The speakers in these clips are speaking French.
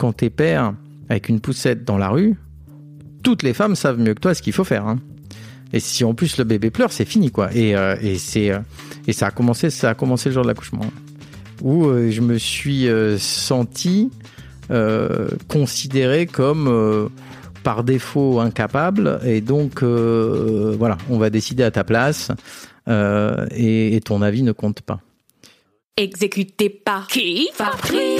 Quand t'es père avec une poussette dans la rue, toutes les femmes savent mieux que toi ce qu'il faut faire. Hein. Et si en plus le bébé pleure, c'est fini quoi. Et, euh, et c'est euh, et ça a commencé, ça a commencé le jour de l'accouchement où euh, je me suis euh, senti euh, considéré comme euh, par défaut incapable et donc euh, voilà, on va décider à ta place euh, et, et ton avis ne compte pas. Exécuté par qui? Fabrice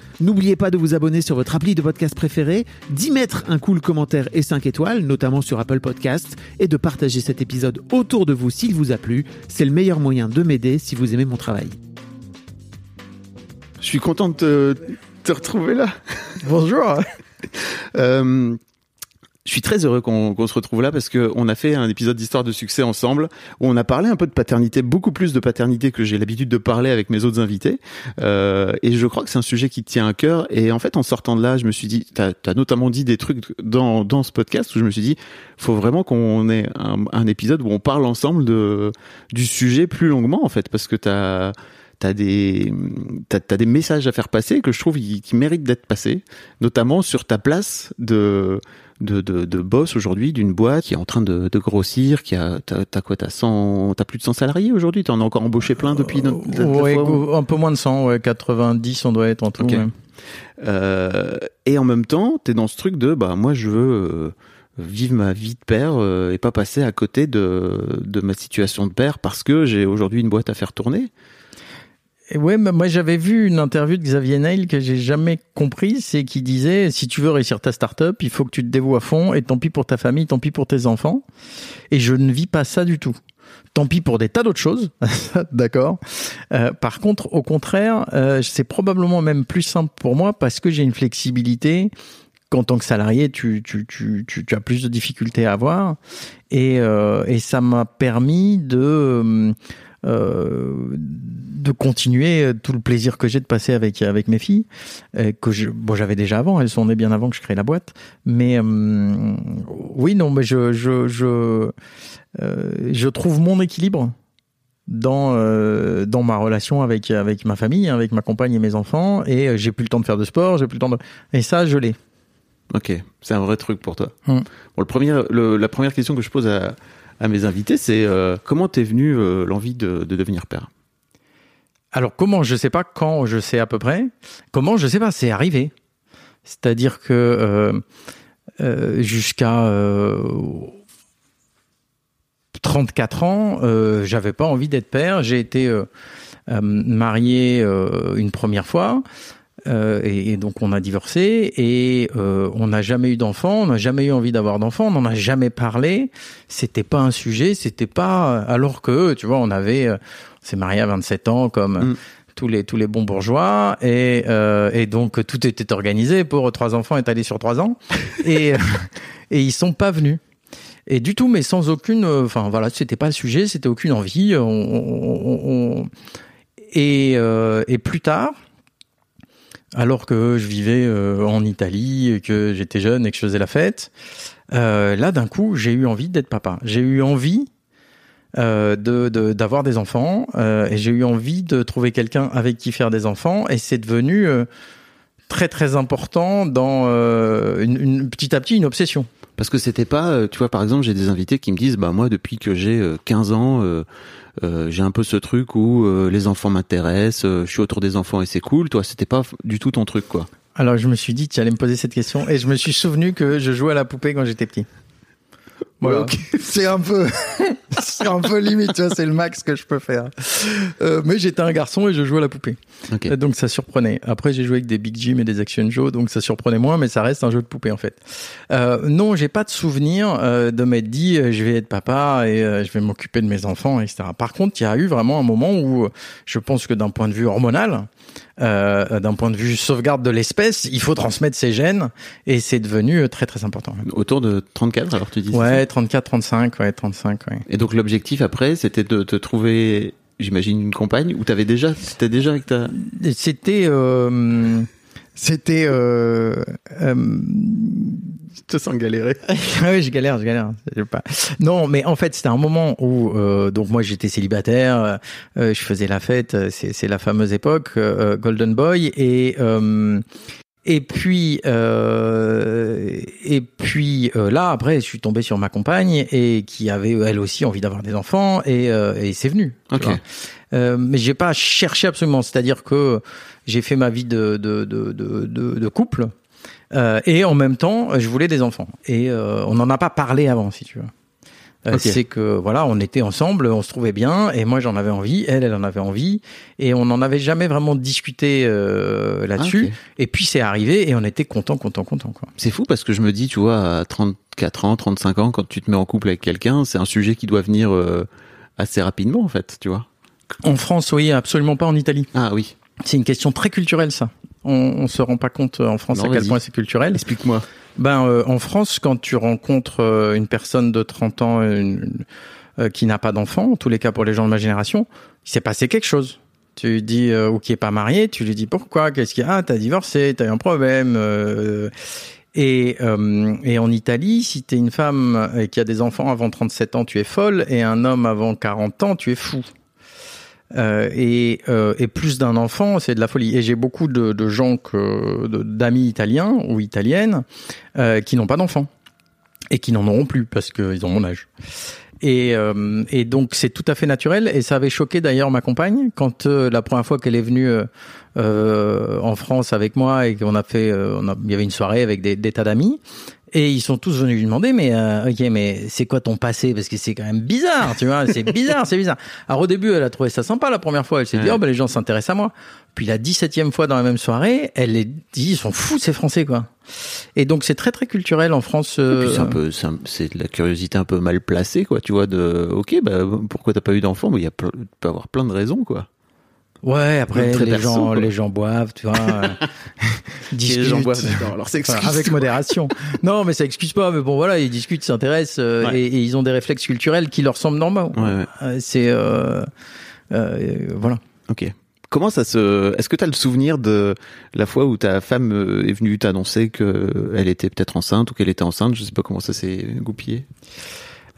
N'oubliez pas de vous abonner sur votre appli de podcast préféré, d'y mettre un cool commentaire et 5 étoiles, notamment sur Apple Podcasts, et de partager cet épisode autour de vous s'il vous a plu. C'est le meilleur moyen de m'aider si vous aimez mon travail. Je suis content de te, te retrouver là. Bonjour. Euh, je suis très heureux qu'on qu'on se retrouve là parce que on a fait un épisode d'histoire de succès ensemble où on a parlé un peu de paternité, beaucoup plus de paternité que j'ai l'habitude de parler avec mes autres invités. Euh, et je crois que c'est un sujet qui tient à cœur. Et en fait, en sortant de là, je me suis dit, t'as as notamment dit des trucs dans dans ce podcast où je me suis dit, faut vraiment qu'on ait un, un épisode où on parle ensemble de du sujet plus longuement en fait, parce que t'as t'as des t'as, t'as des messages à faire passer que je trouve qui méritent d'être passés, notamment sur ta place de de, de, de boss aujourd'hui d'une boîte qui est en train de, de grossir, qui a t'as, t'as quoi t'as 100 t'as plus de 100 salariés aujourd'hui, t'en as encore embauché plein depuis notre- la- la Ouais, fois où- go- un peu moins de 100, ouais, 90 on doit être en tout. Ok. ouais. Euh, et en même temps, t'es dans ce truc de bah moi je veux euh, vivre ma vie de père euh, et pas passer à côté de de ma situation de père parce que j'ai aujourd'hui une boîte à faire tourner. Ouais, mais moi j'avais vu une interview de Xavier Nail que j'ai jamais compris, c'est qu'il disait si tu veux réussir ta start-up, il faut que tu te dévoues à fond et tant pis pour ta famille, tant pis pour tes enfants. Et je ne vis pas ça du tout. Tant pis pour des tas d'autres choses, d'accord. Euh, par contre, au contraire, euh, c'est probablement même plus simple pour moi parce que j'ai une flexibilité qu'en tant que salarié, tu, tu, tu, tu, tu as plus de difficultés à avoir. Et, euh, et ça m'a permis de, euh, de continuer tout le plaisir que j'ai de passer avec, avec mes filles, euh, que je, bon, j'avais déjà avant, elles sont nées bien avant que je crée la boîte. Mais euh, oui, non, mais je, je, je, euh, je trouve mon équilibre dans euh, dans ma relation avec avec ma famille, avec ma compagne et mes enfants et euh, j'ai plus le temps de faire de sport, j'ai plus le temps de et ça je l'ai. Ok, c'est un vrai truc pour toi. Hmm. Bon, le premier, le- la première question que je pose à, à mes invités, c'est euh, comment t'es venu euh, l'envie de, de devenir père? Alors comment je sais pas quand je sais à peu près. Comment je sais pas c'est arrivé. C'est-à-dire que euh, jusqu'à euh, 34 ans j'avais pas envie d'être père. J'ai été marié une première fois euh, et, et donc on a divorcé et euh, on n'a jamais eu d'enfant, on n'a jamais eu envie d'avoir d'enfant, on n'en a jamais parlé. C'était pas un sujet, c'était pas alors que tu vois on avait, euh, on s'est marié à 27 ans comme Mm. tous les tous les bons bourgeois et euh, et donc tout était organisé pour trois enfants étalés sur trois ans et et ils sont pas venus. Et du tout, mais sans aucune, euh, enfin voilà, c'était pas le sujet, c'était aucune envie. On, on- on- et, euh, et plus tard, alors que je vivais euh, en Italie, que j'étais jeune et que je faisais la fête, euh, là d'un coup, j'ai eu envie d'être papa. J'ai eu envie euh, de de- d'avoir des enfants euh, et j'ai eu envie de trouver quelqu'un avec qui faire des enfants et c'est devenu euh, très très important dans euh, une, une- petit à petit une obsession. Parce que c'était pas, euh, tu vois, par exemple, j'ai des invités qui me disent, bah moi, depuis que j'ai euh, 15 ans, euh, euh, j'ai un peu ce truc où euh, les enfants m'intéressent, euh, je suis autour des enfants et c'est cool. Toi, c'était pas du tout ton truc, quoi. Alors je me suis dit, tu allais me poser cette question et je me suis souvenu que je jouais à la poupée quand j'étais petit. Voilà. C'est un peu, c'est un peu limite, tu vois, c'est le max que je peux faire. Euh, mais j'étais un garçon et je jouais à la poupée. Ok. Euh, Donc ça surprenait. Après j'ai joué avec des Big Jim et des Action Joe, donc ça surprenait moins, mais ça reste un jeu de poupée en fait. Euh, non, j'ai pas de souvenir euh, de m'être dit euh, je vais être papa et euh, je vais m'occuper de mes enfants, etc. Par contre, il y a eu vraiment un moment où je pense que d'un point de vue hormonal, euh, d'un point de vue sauvegarde de l'espèce, il faut transmettre ses gènes et c'est devenu euh, très très important. Autour de 34, alors tu dis Ouais, 34, 35, ouais, 35, ouais. Et donc l'objectif après, c'était de te trouver, j'imagine, une compagne ou t'avais déjà, c'était déjà avec ta. C'était, euh, c'était, euh, euh, Je te sens galérer. oui, je galère, je galère. Je pas. Non, mais en fait, c'était un moment où euh, donc moi j'étais célibataire, euh, je faisais la fête, c'est c'est la fameuse époque euh, Golden Boy et euh, et puis euh, et puis euh, là après je suis tombé sur ma compagne et qui avait elle aussi envie d'avoir des enfants et euh, et c'est venu. Ok. Euh, mais j'ai pas cherché absolument, c'est-à-dire que j'ai fait ma vie de de de de, de, de couple. Euh, et en même temps, je voulais des enfants. Et euh, on n'en a pas parlé avant, si tu veux. C'est que voilà, on était ensemble, on se trouvait bien, et moi j'en avais envie, elle, elle en avait envie, et on n'en avait jamais vraiment discuté euh, là-dessus. Ah. Et puis c'est arrivé, et on était content, content, content. Quoi. C'est fou parce que je me dis, tu vois, à 34 ans, 35 ans, quand tu te mets en couple avec quelqu'un, c'est un sujet qui doit venir euh, assez rapidement en fait, tu vois. En France, oui, absolument pas en Italie. Ah oui. C'est une question très culturelle, ça. On, on se rend pas compte euh, en France Non, à quel point c'est culturel. Explique-moi. Ben, euh, en France, quand tu rencontres euh, une personne de 30 ans une- euh, qui n'a pas d'enfant, en tous les cas pour les gens de ma génération, il s'est passé quelque chose. Tu lui dis, euh, ou qui est pas marié, tu lui dis pourquoi, qu'est-ce qu'il y a, ah, t'as divorcé, t'as eu un problème. euh, et, euh, et en Italie, si t'es une femme euh, qui a des enfants avant 37 ans, tu es folle, et un homme avant 40 ans, tu es fou. Euh, et, euh, et plus d'un enfant, c'est de la folie. Et j'ai beaucoup de, de gens que d'amis italiens ou italiennes euh, qui n'ont pas d'enfants et qui n'en auront plus parce qu'ils ont mon âge. Et, euh, et donc c'est tout à fait naturel et ça avait choqué d'ailleurs ma compagne quand euh, la première fois qu'elle est venue euh, en France avec moi et qu'on a fait, on a, il y avait une soirée avec des tas d'amis et ils sont tous venus lui demander mais euh, ok mais c'est quoi ton passé? Parce que c'est quand même bizarre tu vois c'est bizarre c'est bizarre. Alors au début elle a trouvé ça sympa la première fois elle s'est dit oh ben les gens s'intéressent à moi. Puis la 17e fois dans la même soirée elle est dit ils sont fous ces Français quoi. Et donc c'est très très culturel en France. Euh, c'est un peu, c'est un- c'est de la curiosité un peu mal placée, quoi. Tu vois, de, ok, bah pourquoi t'as pas eu d'enfant? Mais il y a, peut avoir plein de raisons, quoi. Ouais, après les perso, gens, quoi. les gens boivent, tu vois. euh, discutent. Alors c'est Enfin, avec modération. Non, mais ça excuse pas. Mais bon, voilà, ils discutent, s'intéressent euh, Ouais. et, et ils ont des réflexes culturels qui leur semblent normaux. Ouais, ouais. Euh, C'est euh, euh, voilà. Ok. Comment ça se Est-ce que tu as le souvenir de la fois où ta femme est venue t'annoncer que elle était peut-être enceinte ou qu'elle était enceinte? Je sais pas comment ça s'est goupillé.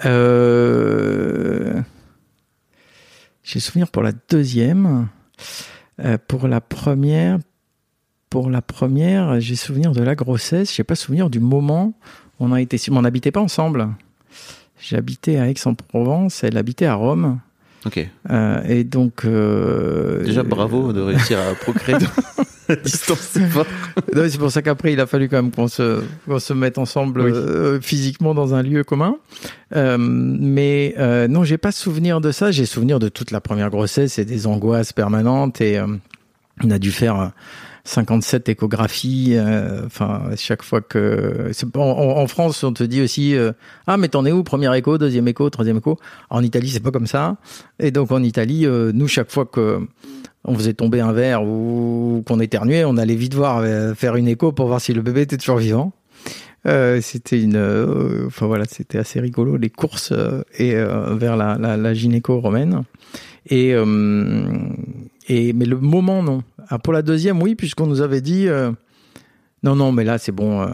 Euh... J'ai souvenir pour la deuxième. Euh, pour la première, pour la première, j'ai souvenir de la grossesse. J'ai pas souvenir du moment où on a été. On n'habitait pas ensemble. J'habitais à Aix-en-Provence. Elle habitait à Rome. Ok. Euh, et donc. euh, Déjà bravo de réussir à procréer distance. c'est pour ça qu'après, il a fallu quand même qu'on se, qu'on se mette ensemble Oui. euh, physiquement dans un lieu commun. Euh, mais euh, non, j'ai pas souvenir de ça. J'ai souvenir de toute la première grossesse et des angoisses permanentes. Et euh, on a dû faire euh, 57 échographies. Enfin, chaque fois que c'est en, en- France, on te dit aussi ah mais t'en es où? Première écho, deuxième écho, troisième écho. En Italie, c'est pas comme ça. Et donc en Italie, nous chaque fois que on faisait tomber un verre ou qu'on éternuait, on allait vite voir euh, faire une écho pour voir si le bébé était toujours vivant. Euh, c'était une, euh, enfin voilà, c'était assez rigolo les courses et vers la, gynéco romaine. Et et mais le moment non. Ah, pour la deuxième oui, puisqu'on nous avait dit non non, mais là c'est bon.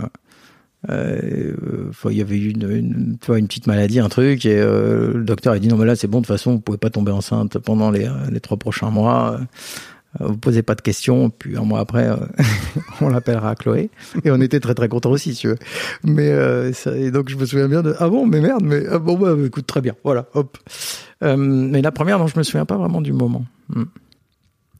Euh, il y avait eu une, une, petite maladie, un truc, et euh, le docteur a dit non mais là c'est bon, de toute façon vous pouvez pas tomber enceinte pendant les, euh, les trois prochains mois. Vous posez pas de questions, puis un mois après, on l'appellera Chloé. Et on était très très contents aussi, si tu veux. Mais et donc je me souviens bien de ah bon mais merde mais ah bon bah écoute très bien voilà hop. Mais la première non je me souviens pas vraiment du moment. Hmm.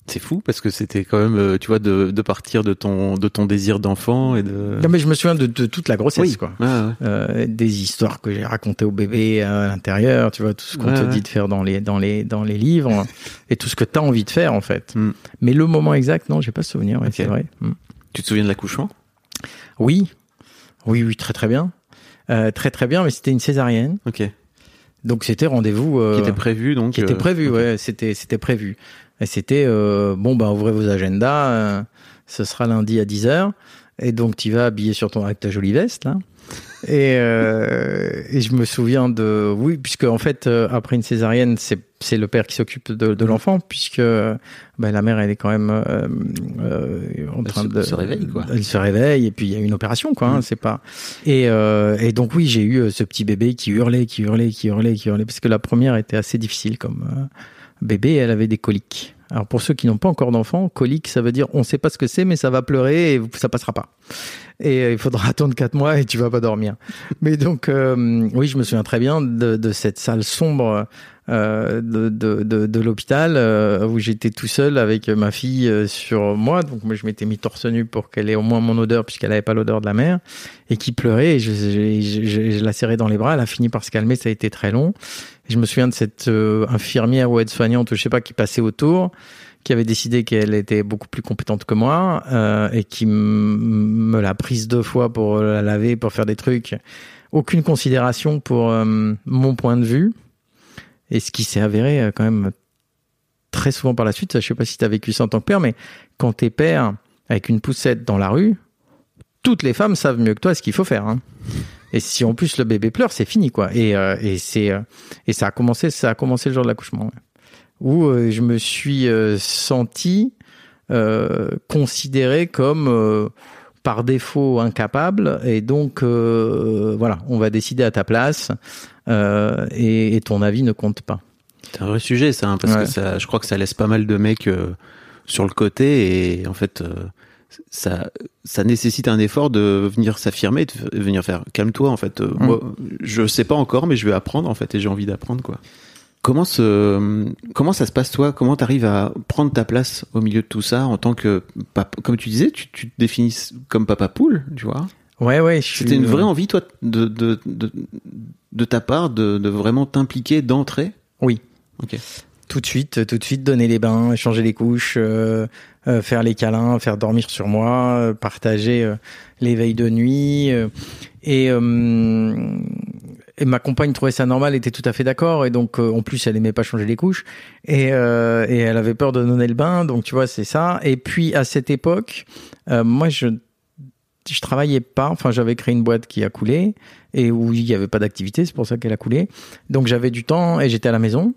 C'est fou parce que c'était quand même, euh, tu vois, de, de partir de ton de ton désir d'enfant et de. Non mais je me souviens de, de toute la grossesse Oui. quoi. Ouais. Euh, des histoires que j'ai racontées au bébé à l'intérieur, tu vois, tout ce qu'on te ouais. dit de faire dans les dans les dans les livres et tout ce que tu as envie de faire en fait. Mm. Mais le moment exact, non, j'ai pas souvenir, ouais, c'est vrai. Mm. Tu te souviens de l'accouchement? Oui. Oui oui, très très bien. Euh, très très bien, mais c'était une césarienne. Ok. Donc c'était rendez-vous euh, Qui était prévu donc. qui était euh, prévu, ouais, c'était c'était prévu. Et c'était euh, bon bah ouvrez vos agendas, euh, ce sera lundi à 10h et donc tu vas habillé sur ton avec ta jolie veste là. Et, euh, et je me souviens de oui puisque en fait après une césarienne c'est le père qui s'occupe de, de l'enfant puisque bah, la mère elle est quand même euh, euh, en train de se réveille, quoi. Elle se réveille et puis il y a une opération quoi. hein, Mm. c'est pas et et donc oui j'ai eu ce petit bébé qui hurlait qui hurlait qui hurlait qui hurlait parce que la première était assez difficile comme bébé elle avait des coliques. Alors pour ceux qui n'ont pas encore d'enfants, colique ça veut dire on sait pas ce que c'est mais ça va pleurer et ça passera pas. Et euh, il faudra attendre quatre mois et tu vas pas dormir. Mais donc euh, oui je me souviens très bien de, de cette salle sombre de, de, de, de l'hôpital euh, où j'étais tout seul avec ma fille euh, sur moi. Donc moi je m'étais mis torse nu pour qu'elle ait au moins mon odeur puisqu'elle avait pas l'odeur de la mère et qui pleurait. Et je, je, je, je- la serrais dans les bras. Elle a fini par se calmer. Ça a été très long. Et je me souviens de cette euh, infirmière ou aide-soignante, je sais pas, qui passait autour, qui avait décidé qu'elle était beaucoup plus compétente que moi euh, et qui me l'a prise deux fois pour la laver, pour faire des trucs. Aucune considération pour euh, mon point de vue. Et ce qui s'est avéré euh, quand même très souvent par la suite, je sais pas si tu as vécu ça en tant que père, mais quand t'es père avec une poussette dans la rue, toutes les femmes savent mieux que toi ce qu'il faut faire. hein. Et si en plus le bébé pleure, c'est fini quoi. Et, euh, et c'est euh, et ça a commencé, ça a commencé le jour de l'accouchement, où euh, je me suis euh, senti considéré comme par défaut incapable et donc voilà, on va décider à ta place et, et ton avis ne compte pas. C'est un vrai sujet ça, hein, parce Ouais. que ça, je crois que ça laisse pas mal de mecs euh, sur le côté et en fait. euh, ça, ça nécessite un effort de venir s'affirmer, de venir faire calme-toi en fait. Euh, Mm. Moi, je sais pas encore, mais je vais apprendre en fait et j'ai envie d'apprendre quoi. Comment ça se passe toi? Comment t'arrives à prendre ta place au milieu de tout ça en tant que papa, comme tu disais, tu, tu te définis comme papa poule, tu vois? Ouais, ouais. C'était une vraie envie toi de de, de, de ta part de, de vraiment t'impliquer d'entrée? Oui. Ok. Tout de suite, tout de suite, donner les bains, changer les couches, euh, euh, faire les câlins, faire dormir sur moi, euh, partager euh, les veilles de nuit. euh, et, euh, et ma compagne trouvait ça normal, était tout à fait d'accord. Et donc, euh, en plus, elle aimait pas changer les couches. Et, euh, et elle avait peur de donner le bain. Donc, tu vois, c'est ça. Et puis, à cette époque, euh, moi, je je travaillais pas. Enfin, j'avais créé une boîte qui a coulé et où il y avait pas d'activité. C'est pour ça qu'elle a coulé. Donc, j'avais du temps et j'étais à la maison.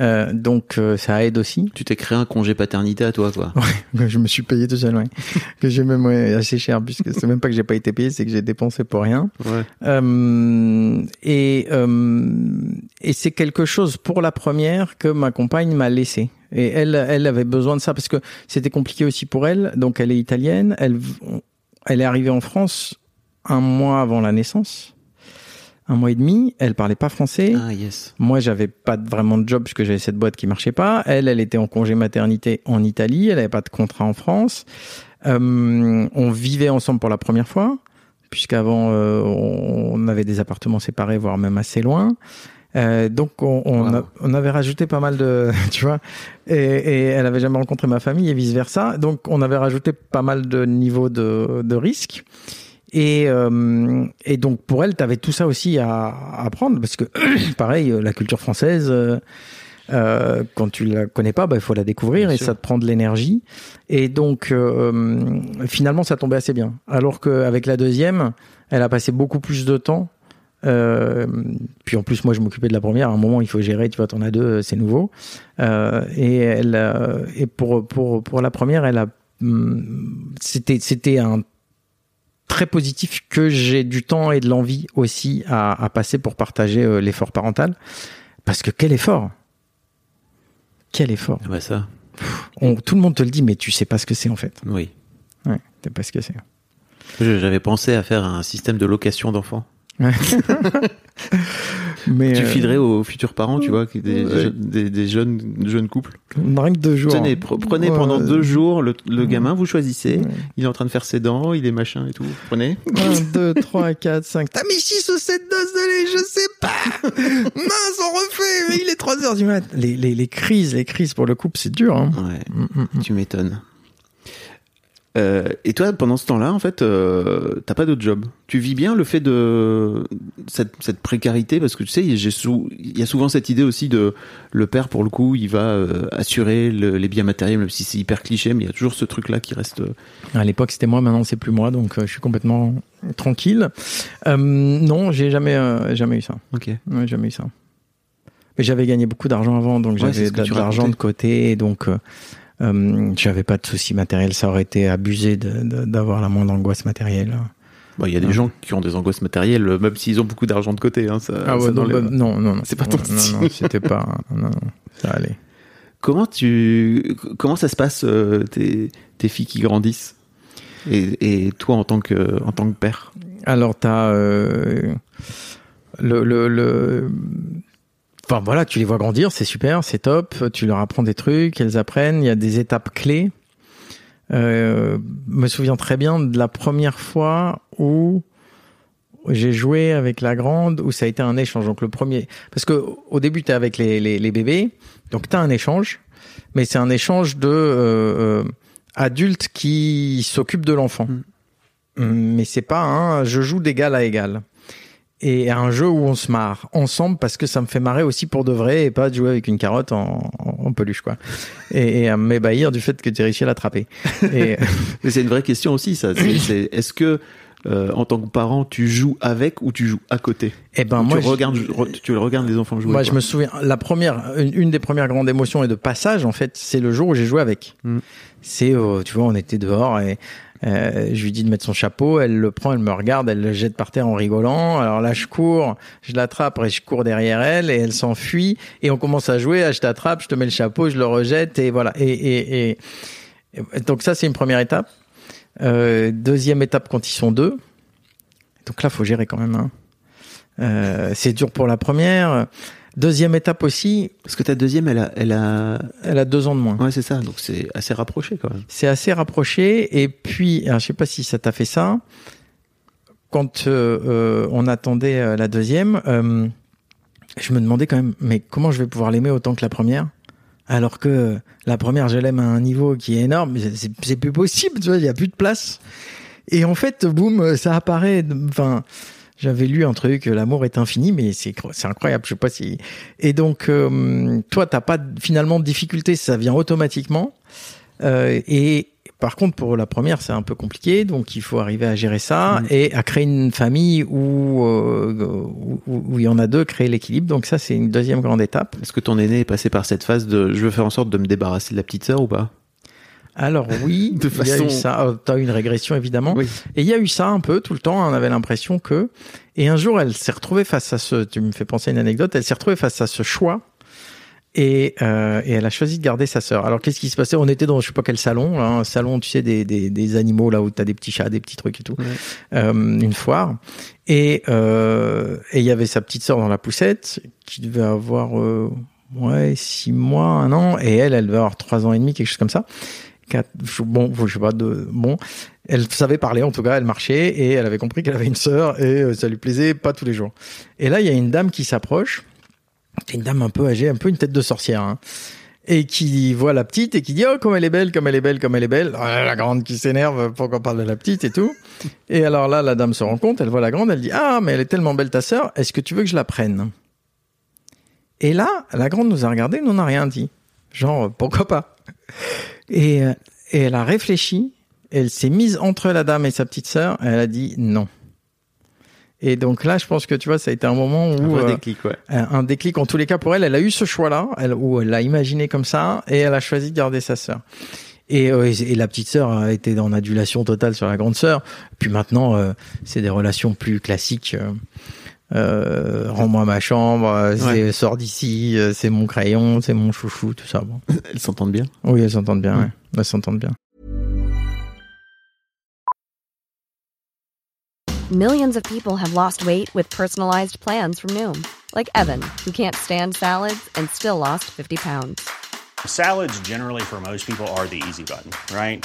Euh, donc euh, ça aide aussi. Tu t'es créé un congé paternité à toi quoi. Que je me suis payé tout seul, ouais. que j'ai même ouais, assez cher puisque c'est même pas que j'ai pas été payé, c'est que j'ai dépensé pour rien. Ouais. Euh, et euh, et c'est quelque chose pour la première que ma compagne m'a laissé. Et elle, elle avait besoin de ça parce que c'était compliqué aussi pour elle. Donc elle est italienne. Elle, elle est arrivée en France un mois avant la naissance, un mois et demi. Elle parlait pas français. Ah yes. Moi, j'avais pas vraiment de job puisque j'avais cette boîte qui marchait pas. Elle, elle était en congé maternité en Italie. Elle avait pas de contrat en France. Euh, on vivait ensemble pour la première fois puisqu'avant euh, on avait des appartements séparés, voire même assez loin. Euh, donc on, on, Wow. a- on avait rajouté pas mal de, tu vois, et, et elle avait jamais rencontré ma famille et vice versa. Donc on avait rajouté pas mal de niveaux de, de risques. Et, euh, et donc pour elle, tu avais tout ça aussi à, apprendre parce que pareil, euh, la culture française, euh, euh, quand tu la connais pas, bah, il faut la découvrir Bien et sûr. ça te prend de l'énergie. Et donc euh, finalement, ça tombait assez bien. Alors qu'avec la deuxième, elle a passé beaucoup plus de temps. Euh, puis en plus, moi, je m'occupais de la première. À un moment, il faut gérer. Tu vois, t'en as deux, euh, c'est nouveau. Euh, et elle, euh, et pour pour pour la première, elle a, hum, c'était c'était un très positif que j'ai du temps et de l'envie aussi à, à passer pour partager l'effort parental. Parce que quel effort Quel effort Ah bah ça. On- Tout le monde te le dit, mais tu sais pas ce que c'est en fait. Oui. Ouais, sais pas ce que c'est. J'avais pensé à faire un système de location d'enfants. Mais tu euh, filerais aux futurs parents, tu vois, des, Ouais. je- des, des jeunes, jeunes couples. rien que deux jours. Tenez, pre- prenez Ouais. pendant deux jours le, le gamin, vous choisissez. Ouais. Il est en train de faire ses dents, il est machin et tout. Prenez. 1, 2, 3, 4, 5. T'as mis 6 ou 7 doses de lait, je sais pas. Mince, on refait, mais il est 3 heures du mat. Les, les, les crises, les crises pour le couple, c'est dur. Hein. Ouais, Mm, mm, mm. tu m'étonnes. Euh, et toi, pendant ce temps-là, en fait, euh, t'as pas d'autre job. Tu vis bien le fait de cette, cette précarité? Parce que tu sais, sou- il y a souvent cette idée aussi de le père pour le coup, il va euh, assurer le- les biens matériels, même si c'est hyper cliché, mais il y a toujours ce truc-là qui reste. euh, À l'époque, c'était moi, maintenant, c'est plus moi, donc euh, je suis complètement tranquille. Euh, non, j'ai jamais, jamais eu ça. Ok. Ouais, jamais eu ça. Mais j'avais gagné beaucoup d'argent avant, donc Ouais, j'avais de, l'argent de côté, donc euh, j'avais pas de soucis matériels. Ça aurait été abusé d'avoir la moindre angoisse matérielle. Bon, il y a des Ouais. gens qui ont des angoisses matérielles, euh, même s'ils ont beaucoup d'argent de côté. Hein, ça, ça non, n'enlève- bah, non, non, non. C'est pas ton non, style. non, non, c'était pas. Non, non, ça allait. Comment tu, comment ça se passe euh, tes, tes filles qui grandissent et, et toi en tant que, en tant que père? Alors, t'as euh, le, le, le. Enfin voilà, tu les vois grandir, c'est super, c'est top. Tu leur apprends des trucs, elles apprennent. Il y a des étapes clés. Euh, me souviens très bien de la première fois où j'ai joué avec la grande, où ça a été un échange. Donc le premier, parce que au début t'es avec les, les, les bébés, donc t'as un échange, mais c'est un échange de euh, euh, adultes qui s'occupent de l'enfant. Mais c'est pas un je joue d'égal à égal. Et un jeu où on se marre ensemble parce que ça me fait marrer aussi pour de vrai et pas de jouer avec une carotte en, peluche quoi. Et, et à m'ébahir du fait que tu réussi à l'attraper. Et Mais c'est une vraie question aussi, ça. Est-ce que, euh, en tant que parent, tu joues avec ou tu joues à côté? Et ben Ou moi tu, je- regardes, re- tu regardes les enfants jouer Moi, je me souviens, la première, une, une des premières grandes émotions et de passage, en fait, c'est le jour où j'ai joué avec. Mm. C'est, euh, tu vois, on était dehors et euh, je lui dis de mettre son chapeau, elle le prend, elle me regarde, elle le jette par terre en rigolant. Alors là, je cours, je l'attrape et je cours derrière elle et elle s'enfuit et on commence à jouer. Ah, je t'attrape, je te mets le chapeau, je le rejette et voilà. Et, et, et- donc ça, c'est une première étape. Euh, deuxième étape quand ils sont deux. Donc là, faut gérer quand même. Hein. Euh, c'est dur pour la première. Deuxième étape aussi, Parce que ta deuxième, elle a, elle a, elle a deux ans de moins. ouais, c'est ça. Donc c'est assez rapproché quand même. C'est assez rapproché. Et puis, alors, je sais pas si ça t'a fait ça. Quand euh, euh, on attendait euh, la deuxième, euh, je me demandais quand même, mais comment je vais pouvoir l'aimer autant que la première? Alors que la première, je l'aime à un niveau qui est énorme, c'est plus possible, tu vois, il y a plus de place. Et en fait, boum, ça apparaît. Enfin, j'avais lu un truc, l'amour est infini, mais c'est c'est incroyable. Je sais pas si. Et donc, euh, toi, t'as pas finalement de difficulté, ça vient automatiquement. Euh, et par contre, pour la première, c'est un peu compliqué, donc il faut arriver à gérer ça Mm. et à créer une famille où, euh, où- où il y en a deux, créer l'équilibre. Donc ça, c'est une deuxième grande étape. Est-ce que ton aîné est passé par cette phase de je veux faire en sorte de me débarrasser de la petite sœur ou pas? Alors oui, De il y a façon- eu ça. Euh, T'as eu une régression évidemment. Oui. Et il y a eu ça un peu tout le temps. On avait l'impression que. Et un jour, elle s'est retrouvée face à ce. Tu me fais penser à une anecdote. Elle s'est retrouvée face à ce choix. Et, euh, et elle a choisi de garder sa sœur. Alors qu'est-ce qui se passait? On était dans je sais pas quel salon, là, un salon, tu sais, des, des, des animaux là où t'as des petits chats, des petits trucs et tout. Euh, une foire. Et euh, et il y avait sa petite sœur dans la poussette qui devait avoir euh, ouais six mois, un an, et elle, elle devait avoir trois ans et demi, quelque chose comme ça. Bon, je sais pas de bon. Elle savait parler en tout cas, elle marchait et elle avait compris qu'elle avait une sœur et euh, ça lui plaisait pas tous les jours. Et là, il y a une dame qui s'approche. Une dame un peu âgée, un peu une tête de sorcière. hein, et qui voit la petite et qui dit oh comme elle est belle, comme elle est belle, comme elle est belle. Oh, la grande qui s'énerve pour qu'on parle de la petite et tout. Et alors là, la dame se rend compte, elle voit la grande, elle dit ah mais elle est tellement belle ta sœur, est-ce que tu veux que je la prenne? Et là, la grande nous a regardé, nous n'a rien dit. Genre pourquoi pas? Et, euh, et elle a réfléchi, elle s'est mise entre la dame et sa petite sœur, elle a dit non. Et donc là, je pense que tu vois, ça a été un moment Un où vrai euh, déclic, ouais. un un déclic en tous les cas pour elle. Elle a eu ce choix-là, elle, où elle l'a imaginé comme ça, et elle a choisi de garder sa sœur. Et, euh, et la petite sœur a été en adulation totale sur la grande sœur. Puis maintenant, euh, c'est des relations plus classiques. Euh, Rends-moi ma chambre, euh, Ouais. sors d'ici, euh, c'est mon crayon, c'est mon chouchou, tout ça. Bon. Elles s'entendent bien. Oui, elles s'entendent bien. Ouais. ouais. Elles s'entendent bien. Millions of people have lost weight with personalized plans from Noom, like Evan, who can't stand salads and still lost 50 pounds. Salads, generally, for most people, are the easy button, right?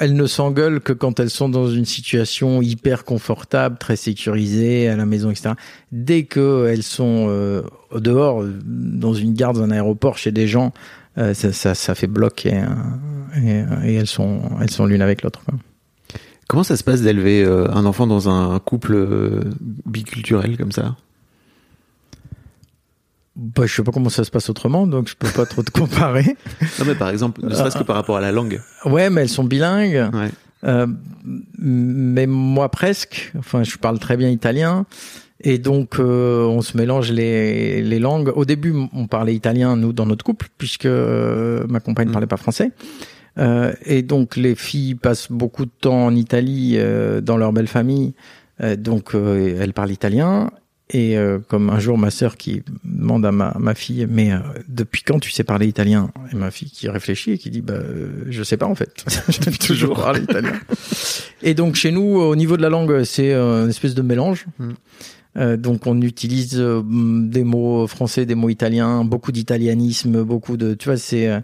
Elles ne s'engueulent que quand elles sont dans une situation hyper confortable, très sécurisée, à la maison, etc. Dès qu'elles sont euh, dehors, dans une gare, dans un aéroport, chez des gens, euh, ça, fait bloc et, elles sont, l'une avec l'autre. Comment ça se passe d'élever euh, un enfant dans un couple euh, biculturel comme ça? Bah, je sais pas comment ça se passe autrement, donc je peux pas trop te comparer. Non mais par exemple, ne serait-ce que par rapport à la langue. Ouais, mais elles sont bilingues. Ouais. Euh, mais moi presque. Enfin, je parle très bien italien. Et donc, euh, on se mélange les, les langues. Au début, on parlait italien, nous, dans notre couple, puisque euh, ma compagne ne Mm. parlait pas français. Euh, et donc, les filles passent beaucoup de temps en Italie, euh, dans leur belle famille. Euh, donc, euh, elles parlent italien. Et euh, comme un jour, ma sœur qui demande à ma, ma fille, mais euh, depuis quand tu sais parler italien? Et ma fille qui réfléchit et qui dit, bah, euh, je sais pas en fait. J'ai toujours parlé italien. Et donc chez nous, au niveau de la langue, c'est euh, une espèce de mélange. Mm. Euh, donc on utilise euh, des mots français, des mots italiens, beaucoup d'italianisme, beaucoup de, tu vois, c'est euh,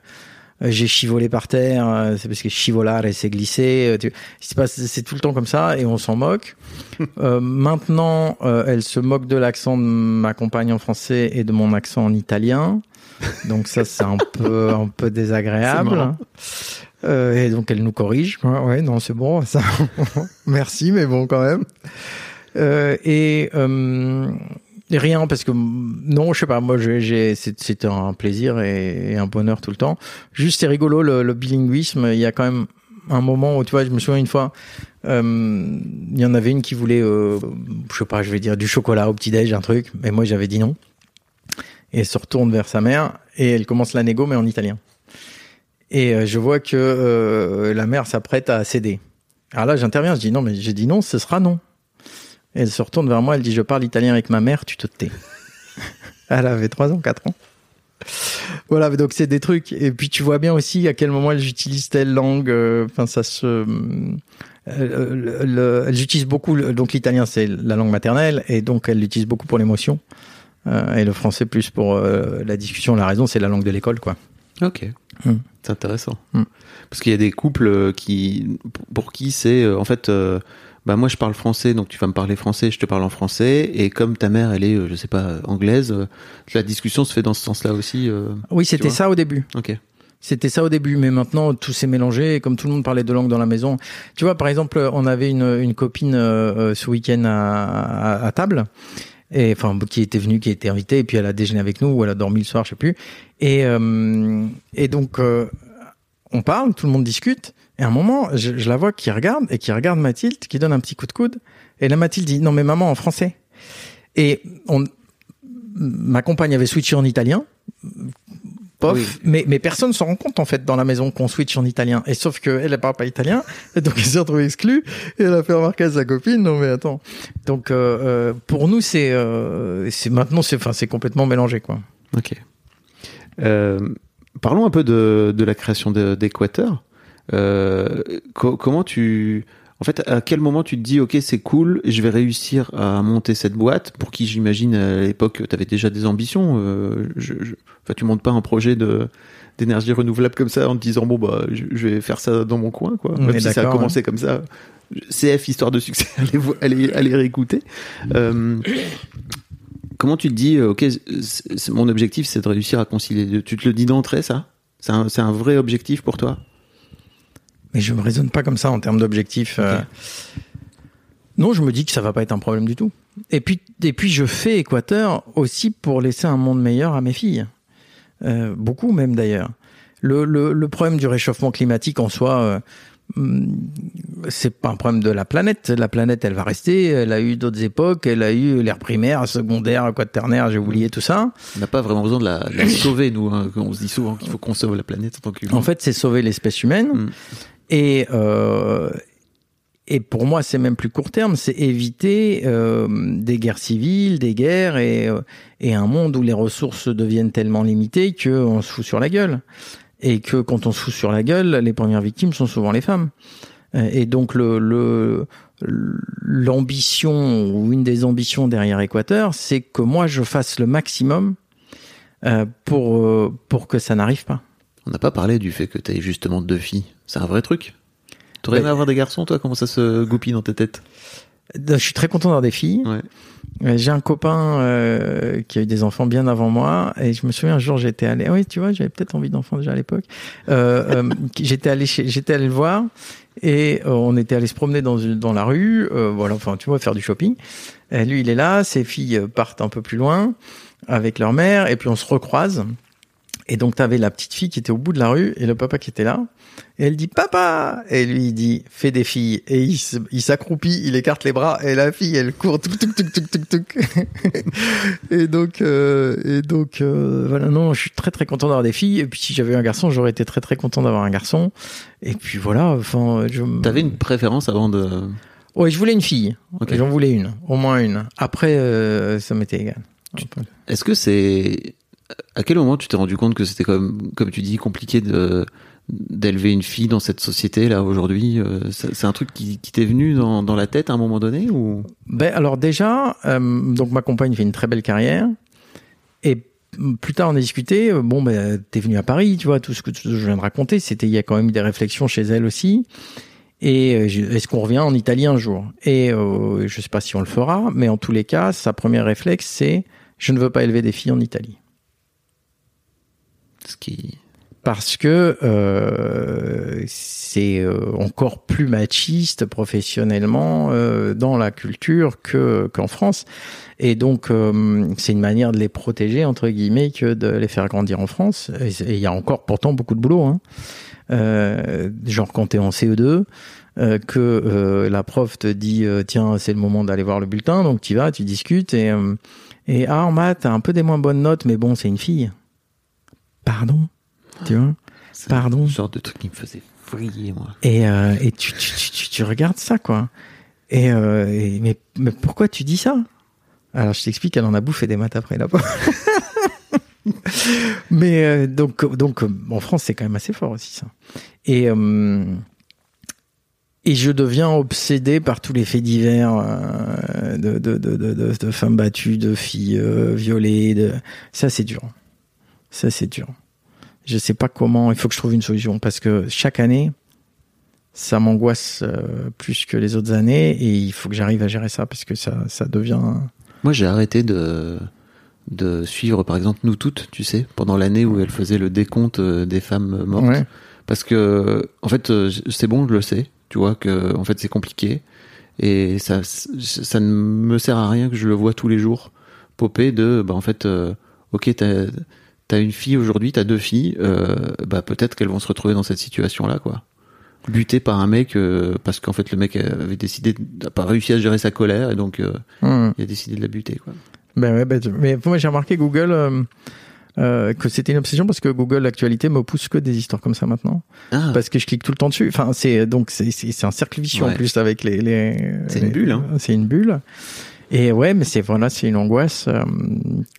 j'ai chivolé par terre, euh, c'est parce que chivolare c'est glisser. euh, C'est tout le temps comme ça et on s'en moque. Euh, maintenant, euh, elle se moque de l'accent de ma compagne en français et de mon accent en italien. Donc ça, c'est un peu, un peu désagréable. Euh, et donc elle nous corrige. Ouais, ouais, non, c'est bon, ça. Merci, mais bon, quand même. Euh, et, euh, et rien parce que non, je sais pas. Moi, j'ai, c'était un plaisir et, et un bonheur tout le temps. Juste, c'est rigolo le, le bilinguisme. Il y a quand même un moment où tu vois, je me souviens une fois, euh, il y en avait une qui voulait, euh, je sais pas, je vais dire du chocolat au petit déj, un truc. Mais moi, j'avais dit non. Et elle se retourne vers sa mère et elle commence la négo, mais en italien. Et euh, je vois que euh, la mère s'apprête à céder. Alors là, j'interviens, je dis non, mais j'ai dit non, ce sera non. Et elle se retourne vers moi, elle dit je parle italien avec ma mère, tu te tais. elle avait 3 ans, 4 ans. Voilà, donc c'est des trucs. Et puis tu vois bien aussi à quel moment elles utilisent telle langue. euh, Enfin, ça se. euh, le- le- elles utilisent beaucoup. le- Donc l'italien c'est la langue maternelle et donc elles l'utilisent beaucoup pour l'émotion. Euh, et le français plus pour euh, la discussion, la raison, c'est la langue de l'école, quoi. Ok. Mm. C'est intéressant. Mm. Parce qu'il y a des couples qui, pour qui c'est, en fait, euh, bah moi je parle français, donc tu vas me parler français, je te parle en français, et comme ta mère, elle est, euh, je sais pas, anglaise, euh, la discussion se fait dans ce sens-là aussi. euh, Oui, c'était ça au début. Ok. C'était ça au début, mais maintenant tout s'est mélangé. Et comme tout le monde parlait deux langues dans la maison, tu vois, par exemple, on avait une, une copine euh, euh, ce week-end à, à, à table, et enfin qui était venue, qui était invitée, et puis elle a déjeuné avec nous ou elle a dormi le soir, je sais plus. Et euh, et donc euh, on parle, tout le monde discute, et à un moment, je, je la vois qui regarde et qui regarde Mathilde, qui donne un petit coup de coude, et là Mathilde dit non mais maman en français. Et on, ma compagne avait switché en italien. Pof, Oui. mais, mais personne s'en rend compte en fait dans la maison qu'on switch en italien. Et sauf que elle, elle parle pas italien, et donc elle s'est retrouvée exclue. Et elle a fait remarquer à sa copine. Non mais attends. Donc euh, euh, pour nous c'est euh, c'est maintenant c'est enfin c'est complètement mélangé quoi. Ok. Euh, parlons un peu de, de la création. Euh, co- comment tu, en fait, à quel moment tu te dis, ok, c'est cool, je vais réussir à monter cette boîte pour qui, j'imagine, à l'époque, tu avais déjà des ambitions. Euh, je, je- enfin, tu montes pas un projet de d'énergie renouvelable comme ça en te disant bon bah je, je vais faire ça dans mon coin quoi. Même si ça a commencé comme ça. CF histoire de succès, allez allez, allez réécouter. Euh, comment tu te dis, euh, ok, mon objectif, c'est de réussir à concilier. Tu te le dis d'entrée, ça? C'est un, c'est un vrai objectif pour toi? Mais je me raisonne pas comme ça en termes d'objectifs. euh. Non, je me dis que ça va pas être un problème du tout. Et puis, et puis je fais Équateur aussi pour laisser un monde meilleur à mes filles. Euh, beaucoup même d'ailleurs. Le, le, le problème du réchauffement climatique en soi, euh, hum, c'est pas un problème de la planète. La planète, elle va rester. Elle a eu d'autres époques. Elle a eu l'ère primaire, secondaire, quaternaire. J'ai oublié tout ça. On n'a pas vraiment besoin de la, de la sauver, nous. hein. On se dit souvent qu'il faut qu'on sauve la planète en tant qu'humain. En fait, c'est sauver l'espèce humaine. Mm. Et, euh, et pour moi, c'est même plus court terme, c'est éviter euh, des guerres civiles, des guerres et, euh, et un monde où les ressources deviennent tellement limitées qu'on se fout sur la gueule. Et que quand on se fout sur la gueule, les premières victimes sont souvent les femmes. Et donc le le l'ambition ou une des ambitions derrière Équateur, c'est que moi je fasse le maximum euh, pour euh, pour que ça n'arrive pas. On n'a pas parlé du fait que tu justement deux filles. C'est un vrai truc. T'aurais aimé avoir des garçons, toi? Comment ça se goupille dans ta tête? Je suis très content d'avoir des filles. Ouais. Euh, J'ai un copain euh, qui a eu des enfants bien avant moi et je me souviens un jour j'étais allé, ah oui tu vois j'avais peut-être envie d'enfants déjà à l'époque. Euh, euh, j'étais allé chez, j'étais allé le voir et on était allé se promener dans dans la rue, voilà enfin tu vois faire du shopping. Et lui il est là, ses filles partent un peu plus loin avec leur mère et puis on se recroise. Et donc t'avais la petite fille qui était au bout de la rue et le papa qui était là. Et elle dit papa et lui il dit fais des filles et il s'accroupit, il écarte les bras et la fille elle court tuk tuk tuk tuk tuk tuk. et donc euh, et donc euh, voilà non je suis très très content d'avoir des filles et puis si j'avais eu un garçon j'aurais été très très content d'avoir un garçon et puis voilà enfin je T'avais une préférence avant de. ouais je voulais une fille Ok. j'en voulais une au moins une après euh, ça m'était égal Est-ce que c'est. À quel moment tu t'es rendu compte que c'était comme, comme tu dis, compliqué d'élever une fille dans cette société là aujourd'hui euh, C'est un truc qui, t'est venu dans, la tête à un moment donné ou? Ben alors déjà, euh, donc ma compagne fait une très belle carrière et plus tard on a discuté. euh, Bon ben t'es venu à Paris, tu vois tout ce que je viens de raconter, c'était il y a quand même des réflexions chez elle aussi. Et est-ce qu'on revient en Italie un jour? Et euh, je sais pas si on le fera, mais en tous les cas, sa première réflexe c'est je ne veux pas élever des filles en Italie parce que euh, c'est euh, encore plus machiste professionnellement euh, dans la culture que qu'en France. Et donc euh, c'est une manière de les protéger entre guillemets que de les faire grandir en France. Et il y a encore pourtant beaucoup de boulot hein. Euh, genre quand t'es en CE2 euh, que euh, la prof te dit euh, tiens c'est le moment d'aller voir le bulletin donc tu vas tu discutes et euh, et ah en maths un peu des moins bonnes notes mais bon c'est une fille pardon tu vois Pardon. le genre de truc qui me faisait vriller moi. et, euh, et tu, tu, tu, tu, regardes ça, quoi. Et, euh, et- mais, mais pourquoi tu dis ça? Alors, je t'explique, elle en a bouffé des maths après, là mais euh, donc, donc, en France, c'est quand même assez fort aussi, ça. Et, et je deviens obsédé par tous les faits divers de, de, de, de, femmes battues, de filles violées. De... Ça, c'est dur. Ça, c'est dur. Je sais pas comment. Il faut que je trouve une solution parce que chaque année, ça m'angoisse euh, plus que les autres années et il faut que j'arrive à gérer ça parce que ça, ça devient. Moi, j'ai arrêté de de suivre, par exemple, nous toutes, tu sais, pendant l'année où elle faisait le décompte euh, des femmes mortes, Ouais. parce que, en fait, euh, c'est bon, je le sais, tu vois que, en fait, c'est compliqué et ça, ça ne me sert à rien que je le vois tous les jours popper de, bah, en fait, euh, ok, t'as t'as une fille aujourd'hui, t'as deux filles, euh, bah peut-être qu'elles vont se retrouver dans cette situation-là, quoi. Butées par un mec euh, parce qu'en fait le mec avait décidé, n'a pas réussi à gérer sa colère et donc euh, Hum. il a décidé de la buter, quoi. Ben ouais, ben, mais moi j'ai remarqué Google euh, que c'était une obsession parce que Google l'actualité me pousse que des histoires comme ça maintenant Ah, parce que je clique tout le temps dessus. Enfin c'est donc c'est un cercle vicieux en plus avec les les. C'est une bulle, hein. C'est une bulle. Et ouais, mais c'est voilà, c'est une angoisse euh,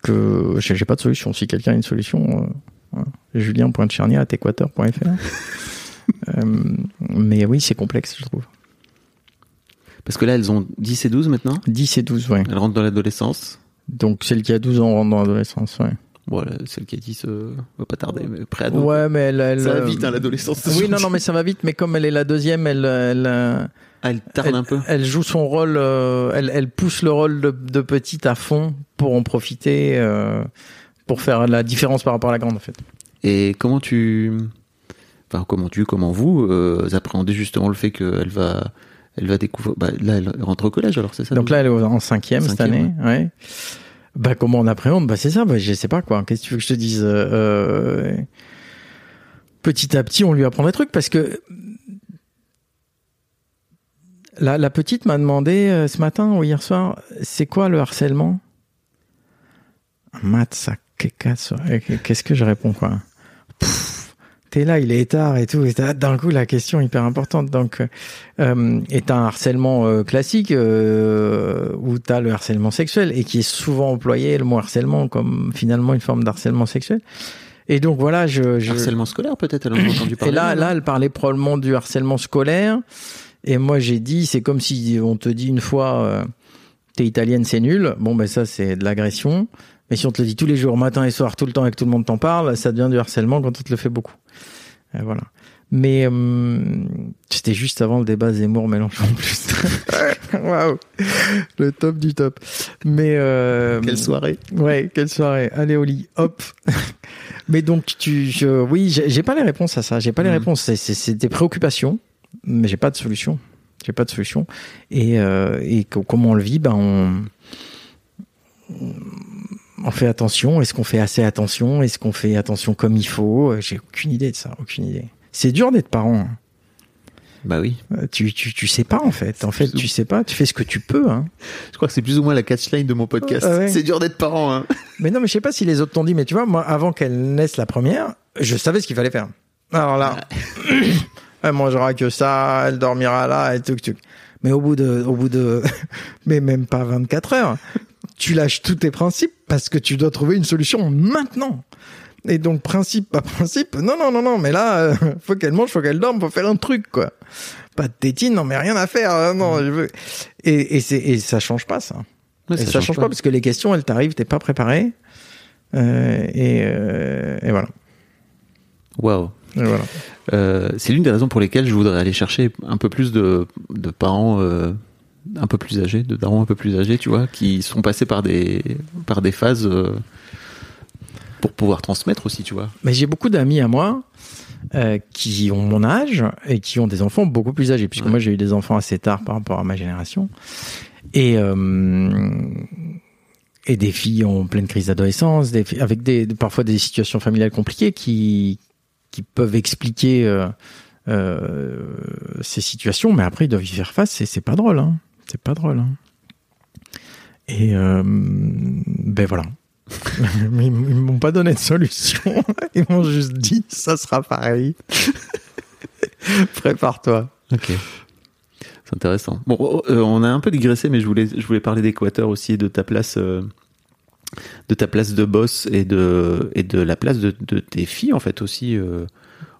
que j'ai pas de solution. Si quelqu'un a une solution, euh, voilà. julien.tchernia@équateur.fr. euh, mais oui, c'est complexe, je trouve. parce que là elles ont 10 et 12 maintenant, 10 et 12, ouais. elles rentrent dans l'adolescence. Donc celle qui a 12 ans rentre dans l'adolescence, ouais. Voilà, celle qui a dit ce va pas tarder, mais pré-ado. Ouais, mais elle, elle Ça va euh, vite, hein, l'adolescence. Oui, non, non, mais ça va vite. Mais comme elle est la deuxième, elle, elle, euh, elle tarde elle, un peu. elle joue son rôle. euh, elle, elle pousse le rôle de, de petite à fond pour en profiter, euh, pour faire la différence par rapport à la grande, en fait. Et comment tu, enfin comment tu, comment vous euh, appréhendez justement le fait qu'elle va, elle va découvrir. Bah, là, elle rentre au collège, alors c'est ça. Donc là, elle est en cinquième, cette Cinquième, année. Ouais. Bah comment on appréhende? Bah c'est ça. Bah je sais pas quoi. Qu'est-ce que tu veux que je te dise Euh, euh, Petit à petit, on lui apprend des trucs parce que la, la petite m'a demandé euh, ce matin ou hier soir, c'est quoi le harcèlement? Qu'est-ce que je réponds quoi? T'es là, il est tard et tout. Et t'as- d'un coup, la question hyper importante. Donc, euh, est un harcèlement euh, classique euh, où tu as le harcèlement sexuel et qui est souvent employé le mot harcèlement comme finalement une forme d'harcèlement sexuel. Et donc voilà, je, je... Harcèlement scolaire, peut-être. Elle en a entendu parler. et là, là, elle parlait probablement du harcèlement scolaire. Et moi, j'ai dit, c'est comme si on te dit une fois, euh, t'es italienne, c'est nul. Bon, ben ça, c'est de l'agression. Mais si on te le dit tous les jours, matin et soir, tout le temps, et que tout le monde t'en parle, ça devient du harcèlement quand on te le fait beaucoup. Et voilà. Mais euh, c'était juste avant le débat Zemmour-Mélenchon en plus. Waouh, le top du top. Mais euh, Quelle soirée. Ouais, quelle soirée. Allez au lit, hop. mais donc tu, je, oui, j'ai pas les réponses à ça. J'ai pas les Mhm. réponses. C'est des préoccupations, mais j'ai pas de solution. J'ai pas de solution. Et, euh, et co- comment on le vit? Ben on on fait attention. Est-ce qu'on fait assez attention? Est-ce qu'on fait attention comme il faut? J'ai aucune idée de ça. Aucune idée. C'est dur d'être parent. hein. Bah oui. Euh, Tu, tu, tu sais pas en fait. En fait, tu sais pas. Tu fais ce que tu peux. Hein. Je crois que c'est plus ou moins la catchline de mon podcast. Ouais. C'est dur d'être parent. Hein. Mais non, mais je sais pas si les autres t'ont dit, mais tu vois, moi, avant qu'elle naisse la première, je savais ce qu'il fallait faire. Alors là, elle mangera que ça, elle dormira là, et tuc tuc. Mais au bout de, au bout de, mais même pas 24 heures, tu lâches tous tes principes parce que tu dois trouver une solution maintenant. Et donc, principe, pas principe, non, non, non, non, mais là, euh, faut qu'elle mange, faut qu'elle dorme, faut faire un truc, quoi. Pas de tétine, non, mais rien à faire, hein, non, je veux. Et, et c'est, et ça change pas, ça. Ouais, Et ça, change pas. parce que les questions, elles t'arrivent, t'es pas préparé. Euh, et, euh, et voilà. Waouh. Voilà. Euh, c'est l'une des raisons pour lesquelles je voudrais aller chercher un peu plus de, de parents euh, un peu plus âgés, de darons un peu plus âgés, tu vois, qui sont passés par des, par des phases euh, pour pouvoir transmettre aussi, tu vois. Mais j'ai beaucoup d'amis à moi euh, qui ont mon âge et qui ont des enfants beaucoup plus âgés, puisque Ouais. moi j'ai eu des enfants assez tard par rapport à ma génération. Et, euh, et des filles en pleine crise d'adolescence, des avec des, parfois des situations familiales compliquées qui, qui peuvent expliquer euh, euh, ces situations, mais après ils doivent y faire face et c'est pas drôle. Hein. C'est pas drôle. Hein. Et euh, ben voilà. Ils m'ont pas donné de solution. Ils m'ont juste dit ça sera pareil. Prépare-toi. Ok. C'est intéressant. Bon, oh, on a un peu digressé, mais je voulais, je voulais parler d'Équateur aussi et de ta place, de ta place de boss et de, et de la place de, de tes filles en fait aussi euh,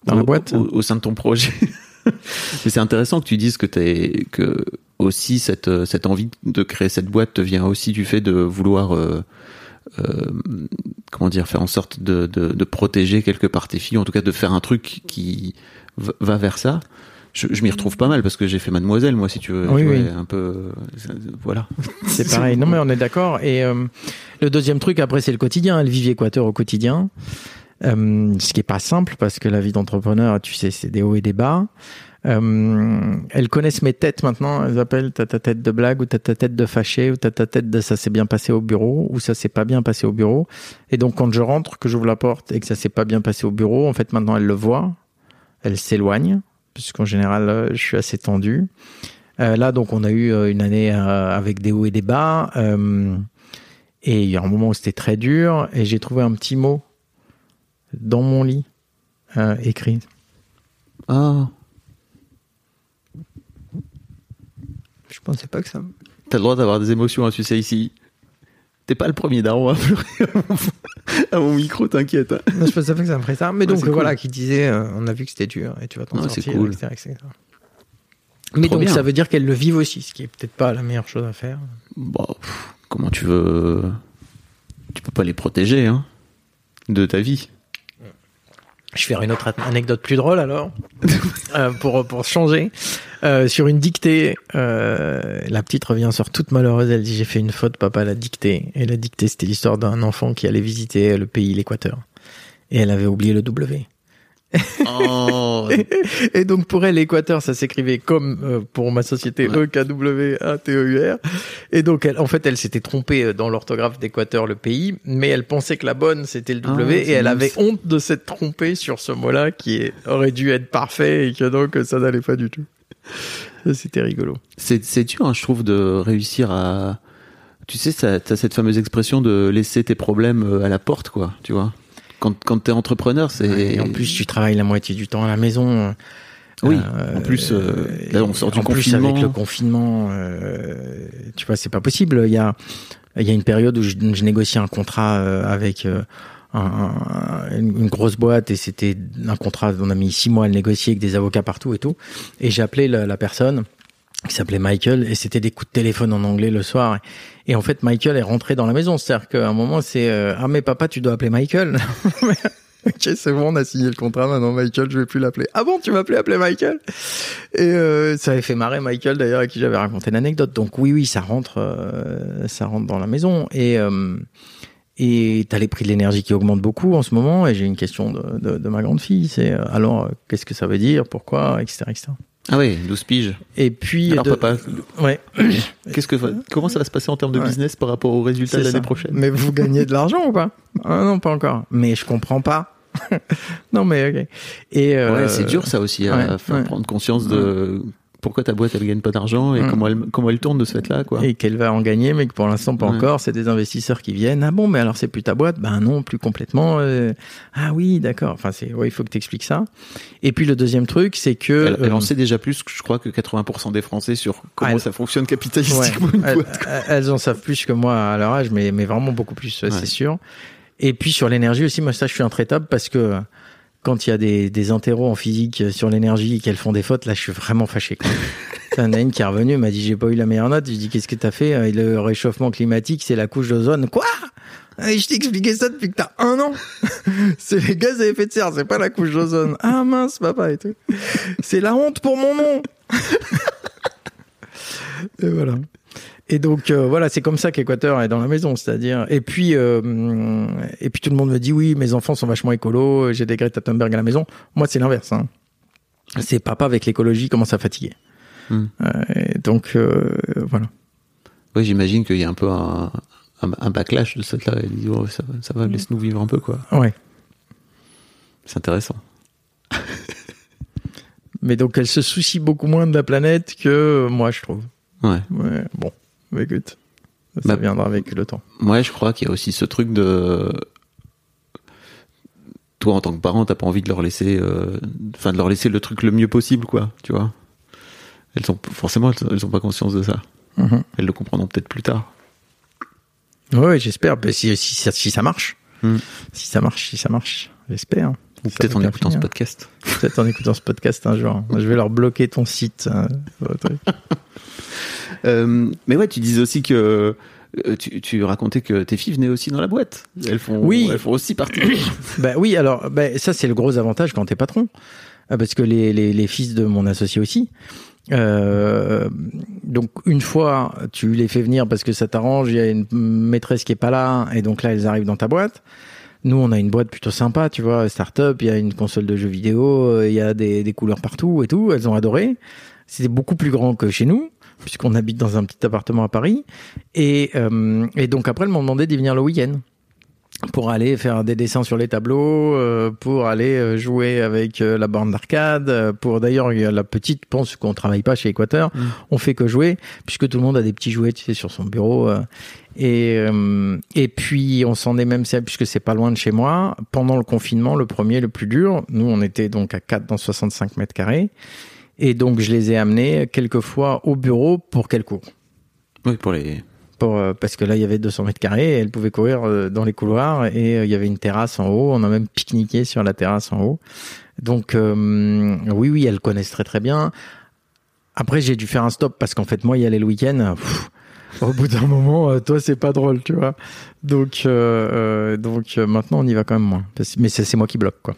Dans au, la boîte au, au sein de ton projet. mais c'est intéressant que tu dises que t'es, que aussi cette, cette envie de créer cette boîte te vient aussi du fait de vouloir euh, euh, comment dire faire en sorte de, de, de protéger quelque part tes filles, en tout cas de faire un truc qui va vers ça. Je, je m'y retrouve pas mal parce que j'ai fait Mademoiselle, moi, si tu veux. Oui, tu vois, oui. Un peu, voilà. C'est pareil. Non, mais on est d'accord. Et euh, le deuxième truc, après, c'est le quotidien. Elle vit Équateur au quotidien. Euh, ce qui est pas simple parce que la vie d'entrepreneur, tu sais, c'est des hauts et des bas. Euh, elles connaissent mes têtes maintenant. Elles appellent t'as ta tête de blague ou t'as ta tête de fâché ou t'as ta tête de ça s'est bien passé au bureau ou ça s'est pas bien passé au bureau. Et donc quand je rentre, que j'ouvre la porte et que ça s'est pas bien passé au bureau, en fait maintenant elles le voient, elles s'éloignent puisqu'en général euh, je suis assez tendu. Euh, là donc on a eu euh, une année avec des hauts et des bas et il y a un moment où c'était très dur et j'ai trouvé un petit mot dans mon lit écrit. Ah, Je pensais pas que ça. t'as le droit d'avoir des émotions à sucer ici. T'es pas le premier daron à pleurer à mon, micro, t'inquiète. hein. Non, je pensais pas que ça me ferait ça. Mais Ouais, donc cool. voilà, qui disait, euh, on a vu que c'était dur et tu vas t'en Ouais, sortir, cool. etc., etc. Mais Trop donc bien. ça veut dire qu'elles le vivent aussi, ce qui est peut-être pas la meilleure chose à faire. Bon, pff, comment tu veux Tu peux pas les protéger, hein de ta vie. Je vais faire une autre anecdote plus drôle alors, euh, pour pour changer. Euh, sur une dictée, euh, la petite revient sur toute malheureuse. Elle dit j'ai fait une faute, papa l'a dictée. Et la dictée c'était l'histoire d'un enfant qui allait visiter le pays, l'Équateur, et elle avait oublié le W. Oh, Et donc pour elle, l'Équateur, ça s'écrivait comme euh, pour ma société E K W A T E U R. Et donc elle, en fait, elle s'était trompée euh, dans l'orthographe d'Équateur, le pays, mais elle pensait que la bonne c'était le W Ah, et c'est elle avait honte de s'être trompée sur ce mot-là qui est- aurait dû être parfait et que donc ça n'allait pas du tout. C'était rigolo. c'est dur, hein, je trouve, de réussir à. Tu sais, t'as cette fameuse expression de laisser tes problèmes euh, à la porte, quoi. Tu vois. Quand quand t'es entrepreneur, c'est. Et en plus, tu travailles la moitié du temps à la maison. Oui. Euh, en plus, euh, là, on sort du en plus, avec le confinement, euh, tu vois, c'est pas possible. Il y a, il y a une période où je, je négocie un contrat euh, avec euh, un- un- une, une grosse boîte et c'était un contrat. On a mis six mois à le négocier avec des avocats partout et tout. Et j'ai appelé la, la personne qui s'appelait Michael et c'était des coups de téléphone en anglais le soir. Et en fait, Michael est rentré dans la maison. C'est-à-dire qu'à un moment, c'est euh, ah mais papa, tu dois appeler Michael. Ok, c'est bon, on a signé le contrat. Maintenant, Michael, je vais plus l'appeler. Ah bon, tu m'appelais appeler Michael? Et euh, ça avait fait marrer Michael d'ailleurs, à qui j'avais raconté l'anecdote. Donc oui, oui, ça rentre, euh, ça rentre dans la maison. Et euh, et t'as les prix de l'énergie qui augmentent beaucoup en ce moment. Et j'ai une question de, de, de ma grande fille. C'est euh, alors, euh, qu'est-ce que ça veut dire? Pourquoi Etc. etc. Ah oui, 12 piges. Et puis, Alors de- papa, ouais, qu'est-ce que comment ça va se passer en termes de Ouais. business par rapport aux résultats de l'année prochaine? Mais vous gagnez de l'argent ou pas? Ah, Non, pas encore. Mais je comprends pas. non, mais ok. Et euh, Ouais, c'est dur ça aussi à ouais, faire ouais. prendre conscience de pourquoi ta boîte elle gagne pas d'argent et Mm. comment elle comment elle tourne de ce fait-là quoi. et qu'elle va en gagner, mais que pour l'instant pas Ouais. encore. C'est des investisseurs qui viennent. Ah bon, mais alors c'est plus ta boîte? Ben non, plus complètement. euh, Ah oui, d'accord. Enfin, c'est ouais, il faut que tu expliques ça. Et puis le deuxième truc, c'est que Elle, elle en euh, sait déjà plus, je crois, que 80% des Français sur comment elle- ça fonctionne ouais, capitalistiquement une elles, boîte. elles en savent plus que moi à leur âge, mais mais vraiment beaucoup plus, c'est sûr. Et puis sur l'énergie aussi, moi ça, je suis intraitable parce que quand il y a des, des interros en physique sur l'énergie et qu'elles font des fautes, là, je suis vraiment fâché. Quoi. T'en as une qui est revenue, m'a dit j'ai pas eu la meilleure note. Je dis qu'est-ce que t'as fait Euh, Le réchauffement climatique, c'est la couche d'ozone. Quoi? Et Je t'ai expliqué ça depuis que t'as un an. c'est les gaz à effet de serre, c'est pas la couche d'ozone. Ah mince, papa et tout. C'est la honte pour mon nom. et voilà. Et donc euh, voilà, c'est comme ça qu'Équateur est dans la maison, c'est-à-dire. Et puis euh, et puis tout le monde me dit oui, mes enfants sont vachement écolos, j'ai des Greta Thunberg à la maison. Moi, c'est l'inverse. Hein. C'est papa avec l'écologie commence à fatiguer. Hmm. Euh, et donc voilà. Oui, j'imagine qu'il y a un peu un, un, un backlash de ça là. Elle dit oh, ça, va- ça va, laisse-nous vivre un peu quoi. Ouais. C'est intéressant. Mais donc elle se soucie beaucoup moins de la planète que moi, je trouve. Ouais. Ouais. Bon, mais écoute, ça Bah, viendra avec le temps. Moi, je crois qu'il y a aussi ce truc de toi en tant que parent, t'as pas envie de leur laisser, euh, enfin de leur laisser le truc le mieux possible, quoi. Tu vois. Elles sont forcément, elles, elles ont pas conscience de ça. Mhm. Elles le comprendront peut-être plus tard. Ouais, j'espère. Bah, si, si, ça- si ça marche, Hmm. si ça marche, si ça marche, j'espère. Ou peut-être en écoutant ce podcast. Peut-être en écoutant ce podcast un jour. Je vais leur bloquer ton site. hein. Euh, mais ouais, tu disais aussi que euh, tu, tu racontais que tes filles venaient aussi dans la boîte. Elles font, Oui. elles font aussi partie. bah oui, alors bah, ça c'est le gros avantage quand t'es patron, Euh, parce que les, les, les fils de mon associé aussi. Euh, donc une fois tu les fais venir parce que ça t'arrange, il y a une maîtresse qui est pas là et donc là elles arrivent dans ta boîte. Nous on a une boîte plutôt sympa, tu vois, start-up, il y a une console de jeux vidéo, euh, il y a des, des couleurs partout et tout. Elles ont adoré. C'était beaucoup plus grand que chez nous puisqu'on habite dans un petit appartement à Paris et, euh, et donc après elles m'ont demandé d'y venir le week-end pour aller faire des dessins sur les tableaux, euh, pour aller euh, jouer avec euh, la borne d'arcade, pour d'ailleurs la petite pense qu'on travaille pas chez Équateur, Mm. on fait que jouer puisque tout le monde a des petits jouets tu sais sur son bureau euh, et et puis on s'en est même puisque c'est pas loin de chez moi pendant le confinement le premier le plus dur, nous on était donc à 4 dans 65 mètres carrés et donc je les ai amenés quelques fois au bureau pour qu'elles courent oui, pour les. Euh, parce que là il y avait 200 mètres carrés elle pouvait courir euh, dans les couloirs et euh, il y avait une terrasse en haut on a même pique-niqué sur la terrasse en haut donc oui oui elles connaissent très très bien après j'ai dû faire un stop parce qu'en fait moi y aller le week-end au bout d'un moment, toi, c'est pas drôle, tu vois. Donc, donc maintenant, on y va quand même moins. Mais c'est moi qui bloque, quoi.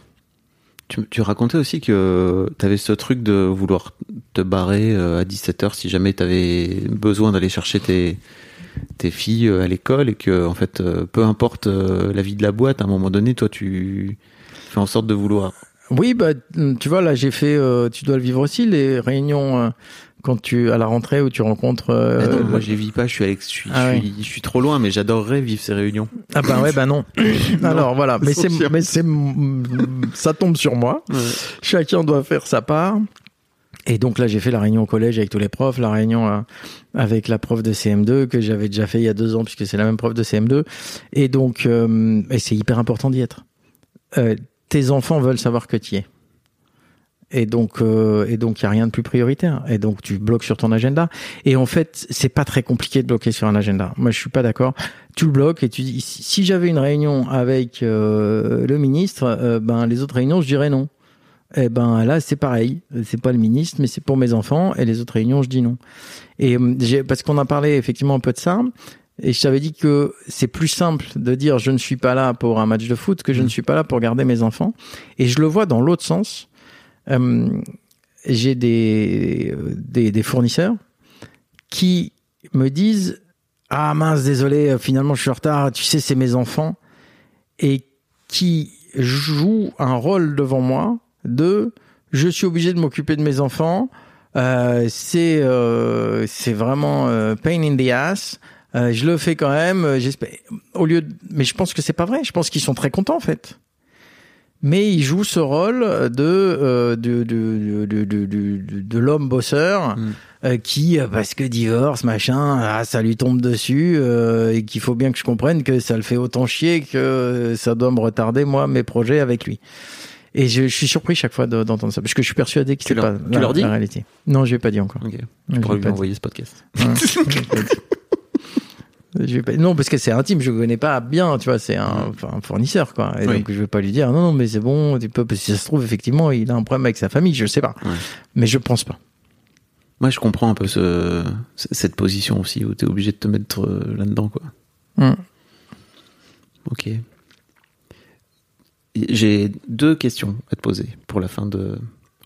Tu, tu racontais aussi que tu avais ce truc de vouloir te barrer à 17h si jamais tu avais besoin d'aller chercher tes, tes filles euh, à l'école et que, en fait, euh, peu importe euh, la vie de la boîte, à un moment donné, toi, tu fais en sorte de vouloir. Oui, bah, tu vois, là, j'ai fait, euh, tu dois le vivre aussi, les réunions euh, quand tu, à la rentrée où tu rencontres. euh, non, moi, j'y vis pas, je suis, avec, je, suis, Ah je, suis, je suis trop loin, mais j'adorerais vivre ces réunions. Ah bah ouais, bah non. Alors voilà, mais c'est, mais c'est, ça tombe sur moi. Chacun doit faire sa part. Et donc là, j'ai fait la réunion au collège avec tous les profs, la réunion euh, avec la prof de CM2 que j'avais déjà fait il y a deux ans puisque c'est la même prof de CM2. Et donc, euh, et c'est hyper important d'y être. Euh, tes enfants veulent savoir que tu y es. Et donc, euh, et donc, il y a rien de plus prioritaire. Et donc, tu bloques sur ton agenda. Et en fait, c'est pas très compliqué de bloquer sur un agenda. Moi, je suis pas d'accord. Tu le bloques et tu dis si j'avais une réunion avec euh, le ministre, euh, ben les autres réunions, je dirais non. Eh ben là, c'est pareil. C'est pas le ministre, mais c'est pour mes enfants. Et les autres réunions, je dis non. Et j'ai parce qu'on a parlé effectivement un peu de ça. Et je t'avais dit que c'est plus simple de dire je ne suis pas là pour un match de foot que je ne suis pas là pour garder mes enfants. Et je le vois dans l'autre sens. Euh, j'ai des, des des fournisseurs qui me disent ah mince désolé finalement je suis en retard tu sais c'est mes enfants et qui jouent un rôle devant moi de je suis obligé de m'occuper de mes enfants. Euh, c'est euh, c'est vraiment euh, pain in the ass. Euh, je le fais quand même euh, j'espère au lieu de... mais je pense que c'est pas vrai. Je pense qu'ils sont très contents en fait. Mais ils jouent ce rôle de euh, de de de, de, de, de- de l'homme bosseur Mm. euh, qui parce que divorce machin ah, ça lui tombe dessus euh, et qu'il faut bien que je comprenne que ça le fait autant chier que ça doit me retarder moi mes projets avec lui et je, je suis surpris chaque fois de- d'entendre ça parce que je suis persuadé que c'est pas tu la, leur dis la réalité non je vais pas dit encore Ok. Ouais, Tu je pourrais lui envoyer ce podcast. Ouais, je vais pas Non, parce que c'est intime, je connais pas bien, tu vois, c'est un, enfin, un fournisseur, quoi. Et Oui. donc, je vais pas lui dire, non, non, mais c'est bon, tu peux, parce que si ça se trouve, effectivement, il a un problème avec sa famille, je sais pas. Ouais. Mais je pense pas. Moi, je comprends un peu ce, cette position aussi où tu es obligé de te mettre euh, là-dedans, quoi. Hum. Ok. J'ai deux questions à te poser pour la fin de.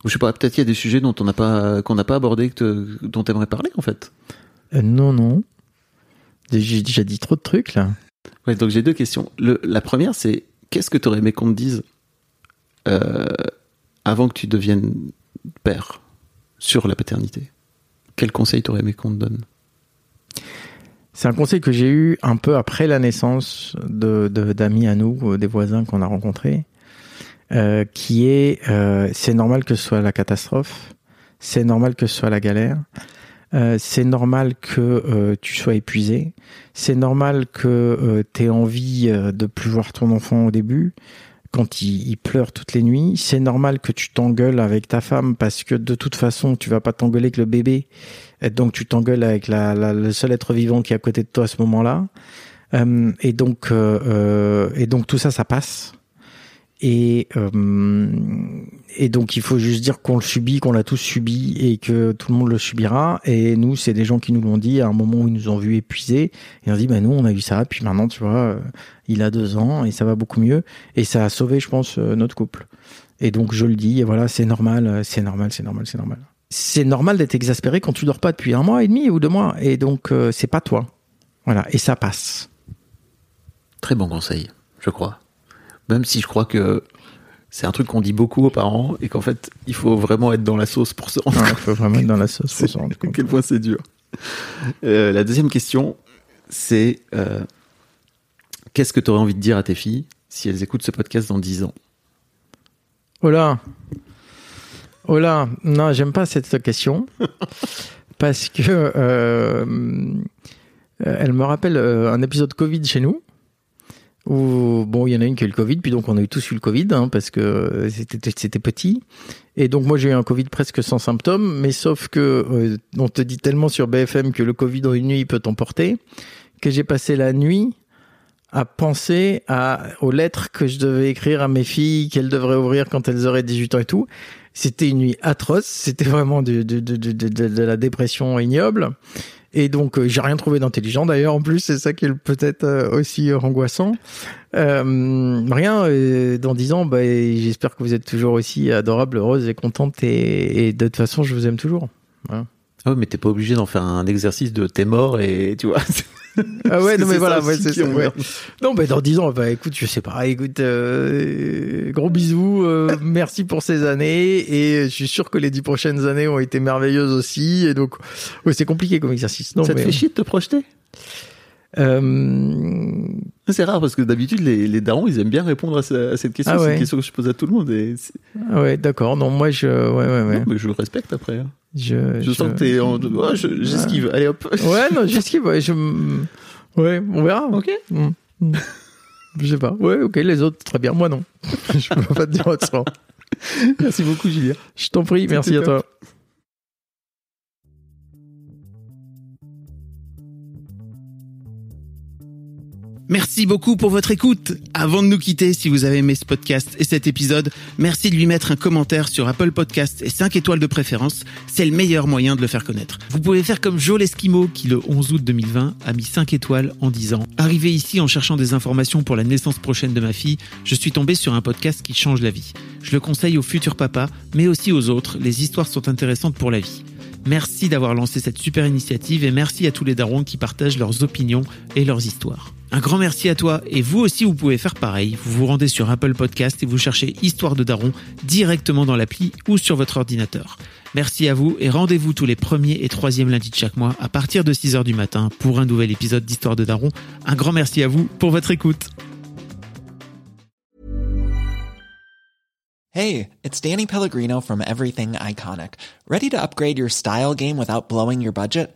Ou je sais pas, peut-être qu'il y a des sujets dont on n'a pas qu'on n'a pas abordé que te- dont t'aimerais parler en fait. Euh, non, non. J'ai déjà dit trop de trucs, là. Ouais, donc j'ai deux questions. Le, la première, c'est qu'est-ce que t'aurais aimé qu'on te dise euh, avant que tu deviennes père sur la paternité? Quel conseil t'aurais aimé qu'on te donne? C'est un conseil que j'ai eu un peu après la naissance de d'amis à nous, euh, des voisins qu'on a rencontrés, euh, qui est euh, c'est normal que ce soit la catastrophe, c'est normal que ce soit la galère, c'est normal que tu sois épuisé, c'est normal que tu aies envie de plus voir ton enfant au début, quand il, pleure toutes les nuits, c'est normal que tu t'engueules avec ta femme parce que de toute façon tu vas pas t'engueuler avec le bébé, et donc tu t'engueules avec le seul être vivant qui est à côté de toi à ce moment-là. Euh, et donc euh, euh, et donc tout ça ça passe. Et et donc il faut juste dire qu'on le subit, qu'on l'a tous subi et que tout le monde le subira. Et nous c'est des gens qui nous l'ont dit à un moment où ils nous ont vu épuisés et on dit bah nous on a eu ça puis maintenant tu vois euh, il a deux ans et ça va beaucoup mieux et ça a sauvé je pense euh, notre couple. Et donc je le dis et voilà c'est normal, euh, c'est normal, c'est normal, c'est normal c'est normal d'être exaspéré quand tu dors pas depuis un mois et demi ou deux mois. Et donc, euh, c'est pas toi. Voilà. Et ça passe. Très bon conseil, je crois. Même si je crois que c'est un truc qu'on dit beaucoup aux parents et qu'en fait, il faut vraiment être dans la sauce pour se rendre Il faut vraiment être dans la sauce pour se rendre à compte. quel point c'est dur. Euh, la deuxième question, c'est euh, qu'est-ce que tu aurais envie de dire à tes filles si elles écoutent ce podcast dans 10 ans? Oh là Oh là Non, j'aime pas cette question. parce que euh, elle me rappelle un épisode Covid chez nous. Où, bon, il y en a une qui a eu le Covid, puis donc on a eu tous eu le Covid, hein, parce que euh, c'était petit. Et donc moi j'ai eu un Covid presque sans symptômes, mais sauf que euh, on te dit tellement sur BFM que le Covid en une nuit peut t'emporter, que j'ai passé la nuit à penser à, aux lettres que je devais écrire à mes filles, qu'elles devraient ouvrir quand elles auraient 18 ans et tout. C'était une nuit atroce, c'était vraiment de, de, de, de, de la dépression ignoble. Et donc, euh, j'ai rien trouvé d'intelligent d'ailleurs. En plus, c'est ça qui est peut-être euh, aussi angoissant. Euh, rien. euh, dans dix ans, bah, j'espère que vous êtes toujours aussi adorable, heureuse et contente. Et, et de toute façon, je vous aime toujours. Ah oui, mais t'es pas obligé d'en faire un exercice de t'es mort et tu vois. Ah ouais, non mais voilà, ouais, c'est ça. ouais. Non, mais dans dix ans, bah écoute, je sais pas. Écoute, euh, gros bisous, euh, merci pour ces années, et je suis sûr que les dix prochaines années ont été merveilleuses aussi. Et donc, ouais, c'est compliqué comme exercice. Non, ça te fait chier de te projeter? Euh, C'est rare parce que d'habitude les, les darons ils aiment bien répondre à, ce- à cette question. Ah c'est une question que je pose à tout le monde et ah ouais, d'accord. Non, moi, je, ouais, ouais, ouais. non, mais je le respecte après. hein. Je, Je, sens que t'es en... je- j'esquive. Allez hop. Ouais, non, j'esquive. Ouais, je, ouais, on verra. Ok. Mm. Je sais pas. Ouais, ok, les autres, très bien. Moi, non. je peux pas te dire autrement. Merci beaucoup Julien. Je t'en prie, merci à toi. Merci beaucoup pour votre écoute. Avant de nous quitter, si vous avez aimé ce podcast et cet épisode, merci de lui mettre un commentaire sur Apple Podcast et 5 étoiles de préférence. C'est le meilleur moyen de le faire connaître. Vous pouvez faire comme Joe Lesquimo qui le 11 août 2020 a mis 5 étoiles en disant Arrivé ici en cherchant des informations pour la naissance prochaine de ma fille, je suis tombé sur un podcast qui change la vie. Je le conseille aux futurs papas, mais aussi aux autres. Les histoires sont intéressantes pour la vie. Merci d'avoir lancé cette super initiative et merci à tous les darons qui partagent leurs opinions et leurs histoires. Un grand merci à toi et vous aussi vous pouvez faire pareil. Vous vous rendez sur Apple Podcast et vous cherchez Histoire de Daron directement dans l'appli ou sur votre ordinateur. Merci à vous et rendez-vous tous les premiers et troisièmes lundis de chaque mois à partir de 6h du matin pour un nouvel épisode d'Histoire de Daron. Un grand merci à vous pour votre écoute. Hey, it's Danny Pellegrino from Everything Iconic. Ready to upgrade your style game without blowing your budget?